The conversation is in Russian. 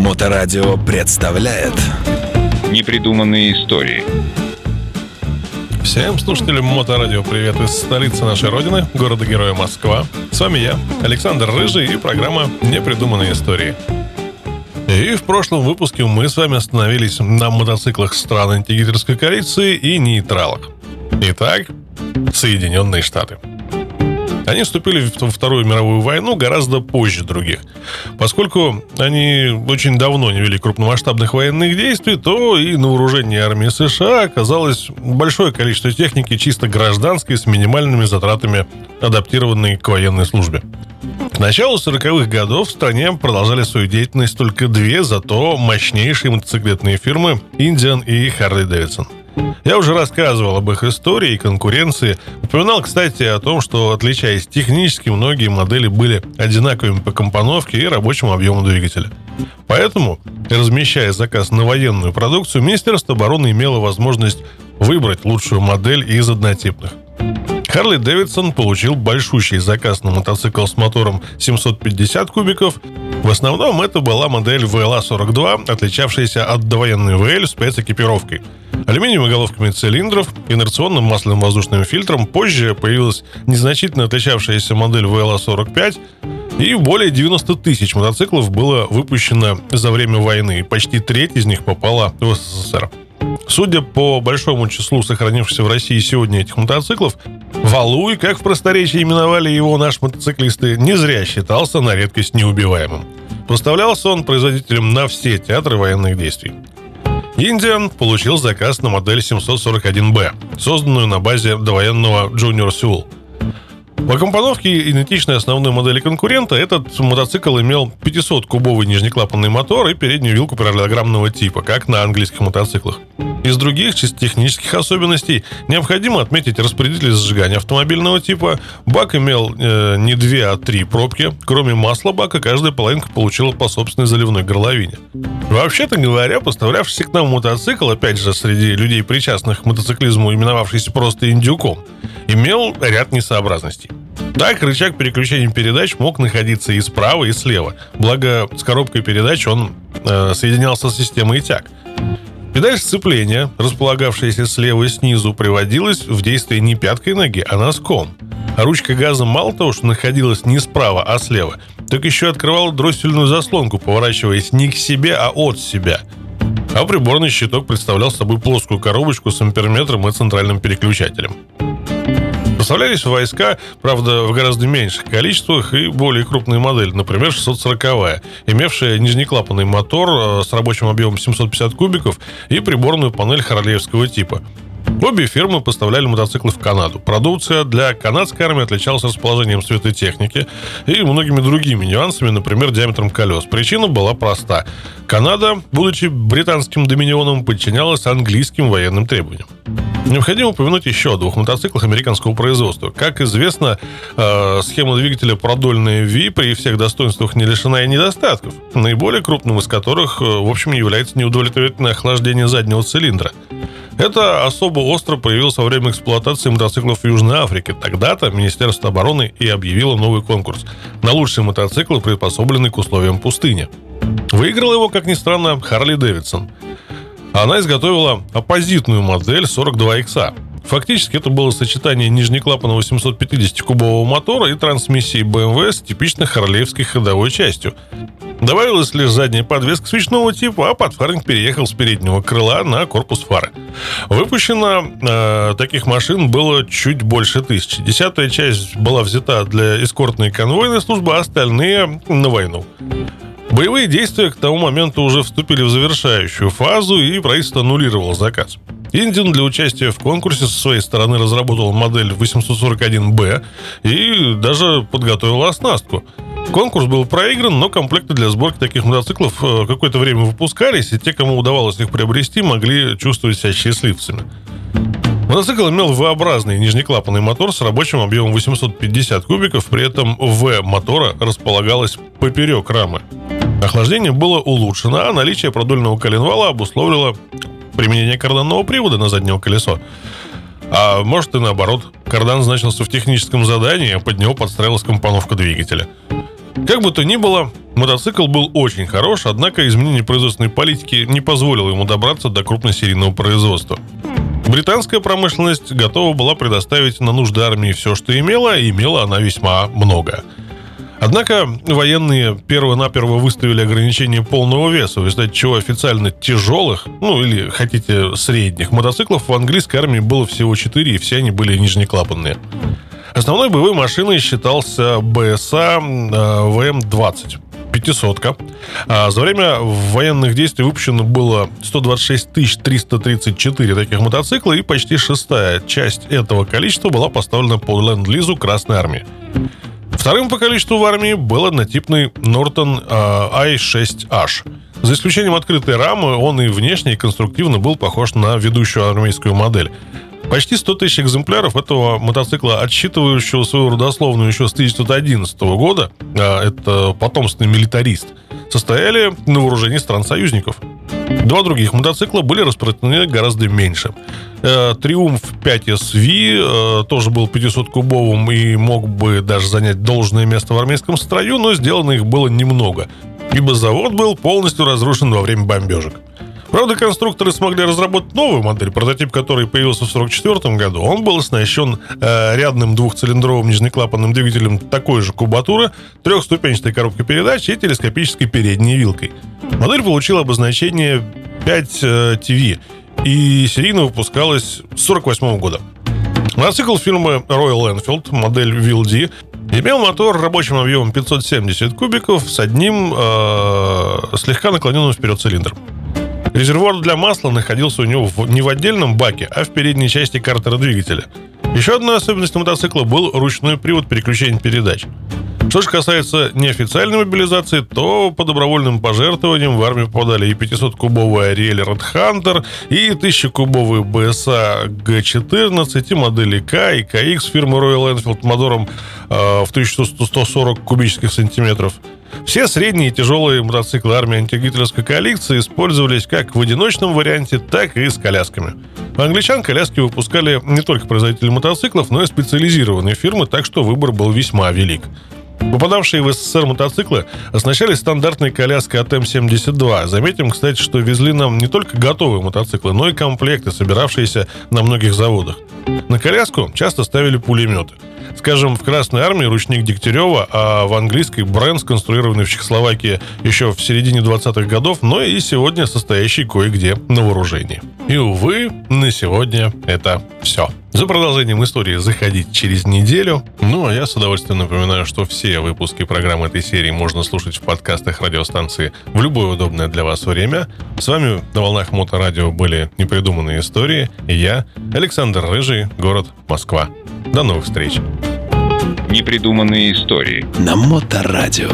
Моторадио представляет Непридуманные истории Всем слушателям Моторадио привет из столицы нашей родины, города-героя Москва. С вами я, Александр Рыжий и программа «Непридуманные истории». И в прошлом выпуске мы с вами остановились на мотоциклах стран антигитлеровской коалиции и нейтралах. Итак, Соединенные Штаты – они вступили во Вторую мировую войну гораздо позже других. Поскольку они очень давно не вели крупномасштабных военных действий, то и на вооружении армии США оказалось большое количество техники чисто гражданской с минимальными затратами, адаптированной к военной службе. К началу 40-х годов в стране продолжали свою деятельность только две, зато мощнейшие мотоциклетные фирмы Indian и Davidson – я уже рассказывал об их истории и конкуренции. Упоминал, кстати, о том, что, отличаясь технически, многие модели были одинаковыми по компоновке и рабочему объему двигателя. Поэтому, размещая заказ на военную продукцию, Министерство обороны имело возможность выбрать лучшую модель из однотипных. Харли Дэвидсон получил большущий заказ на мотоцикл с мотором 750 кубиков. В основном это была модель VLA-42, отличавшаяся от довоенной VL спецэкипировкой – алюминиевыми головками цилиндров, инерционным масляным воздушным фильтром. Позже появилась незначительно отличавшаяся модель VLA-45, и более 90 тысяч мотоциклов было выпущено за время войны, и почти треть из них попала в СССР. Судя по большому числу сохранившихся в России сегодня этих мотоциклов, Валуй, как в просторечии именовали его наши мотоциклисты, не зря считался на редкость неубиваемым. Поставлялся он производителем на все театры военных действий. Индиан получил заказ на модель 741B, созданную на базе довоенного Junior Sewell. По компоновке идентичной основной модели конкурента, этот мотоцикл имел 500-кубовый нижнеклапанный мотор и переднюю вилку параллелограммного типа, как на английских мотоциклах. Из других чисто технических особенностей необходимо отметить распределитель зажигания автомобильного типа. Бак имел э, не две, а три пробки. Кроме масла бака, каждая половинка получила по собственной заливной горловине. Вообще-то говоря, поставлявшийся к нам мотоцикл, опять же, среди людей, причастных к мотоциклизму, именовавшийся просто индюком, имел ряд несообразностей. Так, рычаг переключения передач мог находиться и справа, и слева. Благо, с коробкой передач он э, соединялся с системой тяг. Педаль сцепления, располагавшаяся слева и снизу, приводилась в действие не пяткой ноги, а носком. А ручка газа мало того, что находилась не справа, а слева, так еще открывала дроссельную заслонку, поворачиваясь не к себе, а от себя. А приборный щиток представлял собой плоскую коробочку с амперметром и центральным переключателем. Поставлялись войска, правда, в гораздо меньших количествах и более крупные модели, например, 640-я, имевшая нижнеклапанный мотор э, с рабочим объемом 750 кубиков и приборную панель хоролеевского типа. Обе фирмы поставляли мотоциклы в Канаду. Продукция для канадской армии отличалась расположением светотехники и многими другими нюансами, например, диаметром колес. Причина была проста. Канада, будучи британским доминионом, подчинялась английским военным требованиям. Необходимо упомянуть еще о двух мотоциклах американского производства. Как известно, э, схема двигателя продольная V при всех достоинствах не лишена и недостатков, наиболее крупным из которых, э, в общем, является неудовлетворительное охлаждение заднего цилиндра. Это особо остро появилось во время эксплуатации мотоциклов в Южной Африке. Тогда-то Министерство обороны и объявило новый конкурс на лучшие мотоциклы, приспособленные к условиям пустыни. Выиграл его, как ни странно, Харли Дэвидсон – она изготовила оппозитную модель 42X. Фактически это было сочетание нижнеклапанного 750-кубового мотора и трансмиссии BMW с типичной харлеевской ходовой частью. Добавилась лишь задняя подвеска свечного типа, а подфарник переехал с переднего крыла на корпус фары. Выпущено э, таких машин было чуть больше тысячи. Десятая часть была взята для эскортной конвойной службы, а остальные на войну. Боевые действия к тому моменту уже вступили в завершающую фазу, и правительство аннулировало заказ. Индин для участия в конкурсе со своей стороны разработал модель 841Б и даже подготовил оснастку. Конкурс был проигран, но комплекты для сборки таких мотоциклов э, какое-то время выпускались, и те, кому удавалось их приобрести, могли чувствовать себя счастливцами. Мотоцикл имел V-образный нижнеклапанный мотор с рабочим объемом 850 кубиков, при этом V мотора располагалась поперек рамы. Охлаждение было улучшено, а наличие продольного коленвала обусловило применение карданного привода на заднее колесо. А может и наоборот, кардан значился в техническом задании, а под него подстраивалась компоновка двигателя. Как бы то ни было, Мотоцикл был очень хорош, однако изменение производственной политики не позволило ему добраться до крупносерийного производства. Британская промышленность готова была предоставить на нужды армии все, что имела, и имела она весьма много. Однако военные перво-наперво выставили ограничение полного веса, в результате чего официально тяжелых, ну или хотите средних мотоциклов в английской армии было всего 4, и все они были нижнеклапанные. Основной боевой машиной считался БСА э, ВМ-20 пятисотка. А за время военных действий выпущено было 126 334 таких мотоцикла, и почти шестая часть этого количества была поставлена по ленд-лизу Красной Армии. Вторым по количеству в армии был однотипный Norton i6H. За исключением открытой рамы, он и внешне, и конструктивно был похож на ведущую армейскую модель. Почти 100 тысяч экземпляров этого мотоцикла, отсчитывающего свою родословную еще с 1911 года, а это потомственный милитарист, состояли на вооружении стран-союзников. Два других мотоцикла были распространены гораздо меньше. Э, Триумф 5 SV э, тоже был 500-кубовым и мог бы даже занять должное место в армейском строю, но сделано их было немного, ибо завод был полностью разрушен во время бомбежек. Правда, конструкторы смогли разработать новую модель, прототип которой появился в 1944 году. Он был оснащен э, рядным двухцилиндровым нижнеклапанным двигателем такой же кубатуры, трехступенчатой коробкой передач и телескопической передней вилкой. Модель получила обозначение 5TV э, и серийно выпускалась с 1948 года. Мотоцикл фирмы Royal Enfield, модель VLD, имел мотор рабочим объемом 570 кубиков с одним э, слегка наклоненным вперед цилиндром. Резервуар для масла находился у него в, не в отдельном баке, а в передней части картера двигателя. Еще одной особенностью мотоцикла был ручной привод переключения передач. Что же касается неофициальной мобилизации, то по добровольным пожертвованиям в армию попадали и 500-кубовый Ариэль Hunter, и 1000-кубовый BSA G14, и модели К, и KX фирмы Royal Enfield мотором э, в 1140 кубических сантиметров – все средние и тяжелые мотоциклы армии антигитлеровской коалиции использовались как в одиночном варианте, так и с колясками. Англичан коляски выпускали не только производители мотоциклов, но и специализированные фирмы, так что выбор был весьма велик. Попадавшие в СССР мотоциклы оснащались стандартной коляской от М-72. Заметим, кстати, что везли нам не только готовые мотоциклы, но и комплекты, собиравшиеся на многих заводах. На коляску часто ставили пулеметы – Скажем, в Красной Армии ручник Дегтярева, а в английской бренд, сконструированный в Чехословакии еще в середине 20-х годов, но и сегодня состоящий кое-где на вооружении. И, увы, на сегодня это все. За продолжением истории заходить через неделю. Ну, а я с удовольствием напоминаю, что все выпуски программы этой серии можно слушать в подкастах радиостанции в любое удобное для вас время. С вами на волнах Моторадио были непридуманные истории. И я, Александр Рыжий, город Москва. До новых встреч. Непридуманные истории. На Моторадио.